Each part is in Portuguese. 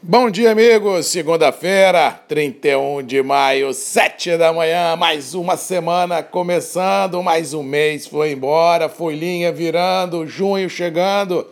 Bom dia, amigos. Segunda-feira, 31 de maio, 7 da manhã. Mais uma semana começando, mais um mês foi embora, folhinha virando, junho chegando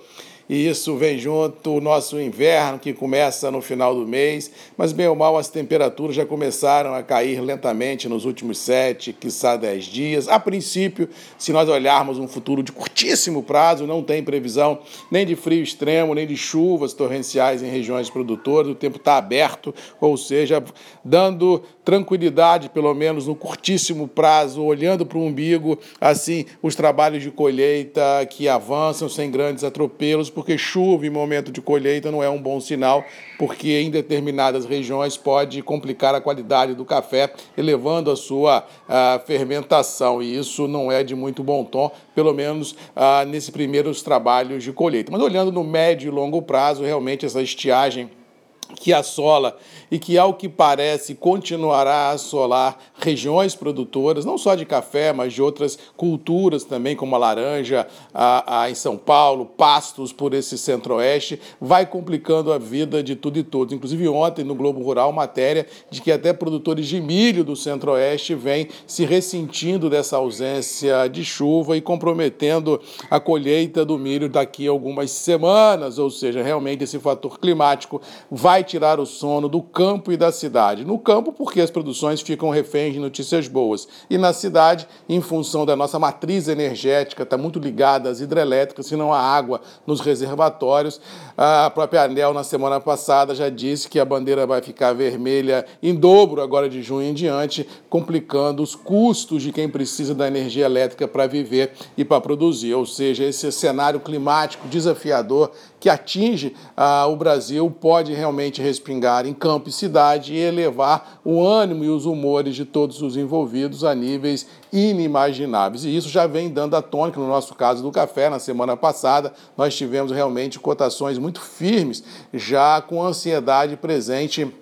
e isso vem junto o nosso inverno que começa no final do mês, mas bem ou mal as temperaturas já começaram a cair lentamente nos últimos sete, quiçá dez dias. A princípio, se nós olharmos um futuro de curtíssimo prazo, não tem previsão nem de frio extremo, nem de chuvas torrenciais em regiões produtoras, o tempo está aberto, ou seja, dando tranquilidade, pelo menos no curtíssimo prazo, olhando para o umbigo, assim, os trabalhos de colheita que avançam sem grandes atropelos porque chuva em momento de colheita não é um bom sinal, porque em determinadas regiões pode complicar a qualidade do café, elevando a sua a fermentação, e isso não é de muito bom tom, pelo menos ah, nesses primeiros trabalhos de colheita. Mas olhando no médio e longo prazo, realmente essa estiagem que assola e que, ao que parece, continuará a assolar regiões produtoras, não só de café, mas de outras culturas também, como a laranja a, a, em São Paulo, pastos por esse centro-oeste, vai complicando a vida de tudo e todos. Inclusive, ontem no Globo Rural, matéria de que até produtores de milho do centro-oeste vêm se ressentindo dessa ausência de chuva e comprometendo a colheita do milho daqui a algumas semanas, ou seja, realmente esse fator climático vai tirar o sono do campo e da cidade. No campo, porque as produções ficam reféns de notícias boas. E na cidade, em função da nossa matriz energética, está muito ligada às hidrelétricas, se não há água nos reservatórios. A própria ANEL, na semana passada, já disse que a bandeira vai ficar vermelha em dobro agora de junho em diante, complicando os custos de quem precisa da energia elétrica para viver e para produzir. Ou seja, esse cenário climático desafiador que atinge ah, o Brasil pode realmente respingar em campo e cidade e elevar o ânimo e os humores de todos os envolvidos a níveis inimagináveis. E isso já vem dando a tônica, no nosso caso do café, na semana passada, nós tivemos realmente cotações muito firmes, já com ansiedade presente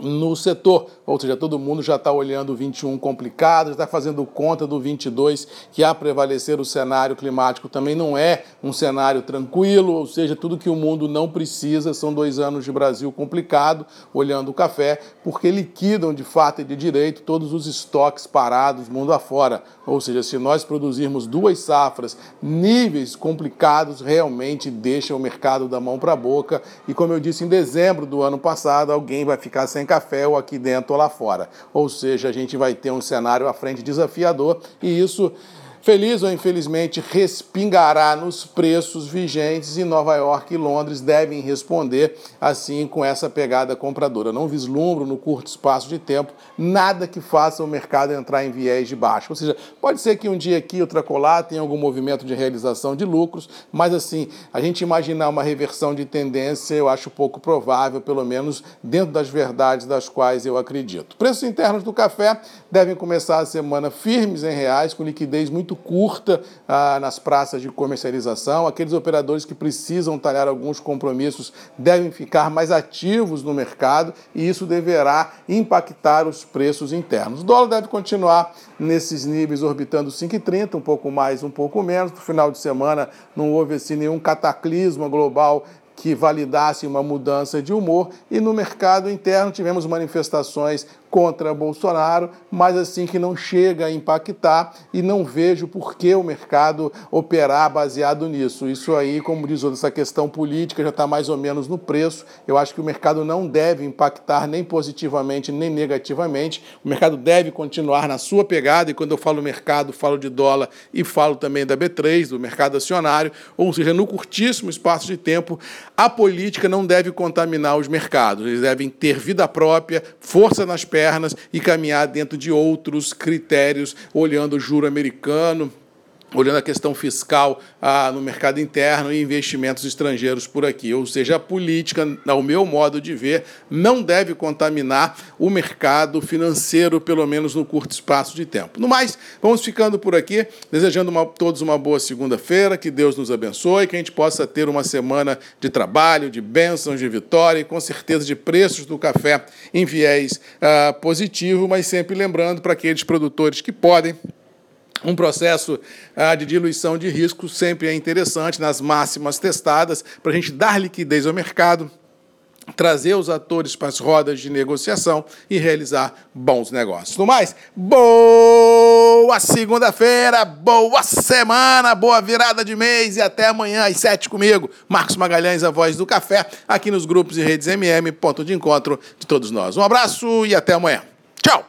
no setor, ou seja, todo mundo já está olhando o 21 complicado, já está fazendo conta do 22, que a prevalecer o cenário climático também não é um cenário tranquilo, ou seja, tudo que o mundo não precisa são dois anos de Brasil complicado, olhando o café, porque liquidam de fato e de direito todos os estoques parados mundo afora. Ou seja, se nós produzirmos duas safras, níveis complicados realmente deixam o mercado da mão para a boca, e como eu disse em dezembro do ano passado, alguém vai ficar sem café ou aqui dentro ou lá fora. Ou seja, a gente vai ter um cenário à frente desafiador e isso Feliz ou infelizmente, respingará nos preços vigentes e Nova York e Londres devem responder assim com essa pegada compradora. Não vislumbro no curto espaço de tempo nada que faça o mercado entrar em viés de baixo. Ou seja, pode ser que um dia aqui, outra colar, tenha algum movimento de realização de lucros, mas assim, a gente imaginar uma reversão de tendência eu acho pouco provável, pelo menos dentro das verdades das quais eu acredito. Preços internos do café devem começar a semana firmes em reais, com liquidez muito curta ah, nas praças de comercialização. Aqueles operadores que precisam talhar alguns compromissos devem ficar mais ativos no mercado e isso deverá impactar os preços internos. O dólar deve continuar nesses níveis orbitando 5,30, um pouco mais, um pouco menos. No final de semana não houve assim nenhum cataclisma global que validasse uma mudança de humor e no mercado interno tivemos manifestações contra Bolsonaro, mas assim que não chega a impactar e não vejo por que o mercado operar baseado nisso. Isso aí, como diz essa questão política já está mais ou menos no preço. Eu acho que o mercado não deve impactar nem positivamente nem negativamente. O mercado deve continuar na sua pegada, e quando eu falo mercado, falo de dólar e falo também da B3, do mercado acionário, ou seja, no curtíssimo espaço de tempo, a política não deve contaminar os mercados. Eles devem ter vida própria, força nas pernas pernas e caminhar dentro de outros critérios, olhando o juro americano, olhando a questão fiscal ah, no mercado interno e investimentos estrangeiros por aqui. Ou seja, a política, ao meu modo de ver, não deve contaminar o mercado financeiro, pelo menos no curto espaço de tempo. No mais, vamos ficando por aqui, desejando a todos uma boa segunda-feira, que Deus nos abençoe, que a gente possa ter uma semana de trabalho, de bênçãos, de vitória e com certeza de preços do café em viés ah, positivo, mas sempre lembrando para aqueles produtores que podem um processo ah, de diluição de risco sempre é interessante nas máximas testadas para a gente dar liquidez ao mercado trazer os atores para as rodas de negociação e realizar bons negócios. No mais, boa segunda-feira, boa semana, boa virada de mês e até amanhã às sete comigo, Marcos Magalhães, a voz do café, aqui nos grupos e redes MM, ponto de encontro de todos nós. Um abraço e até amanhã. Tchau!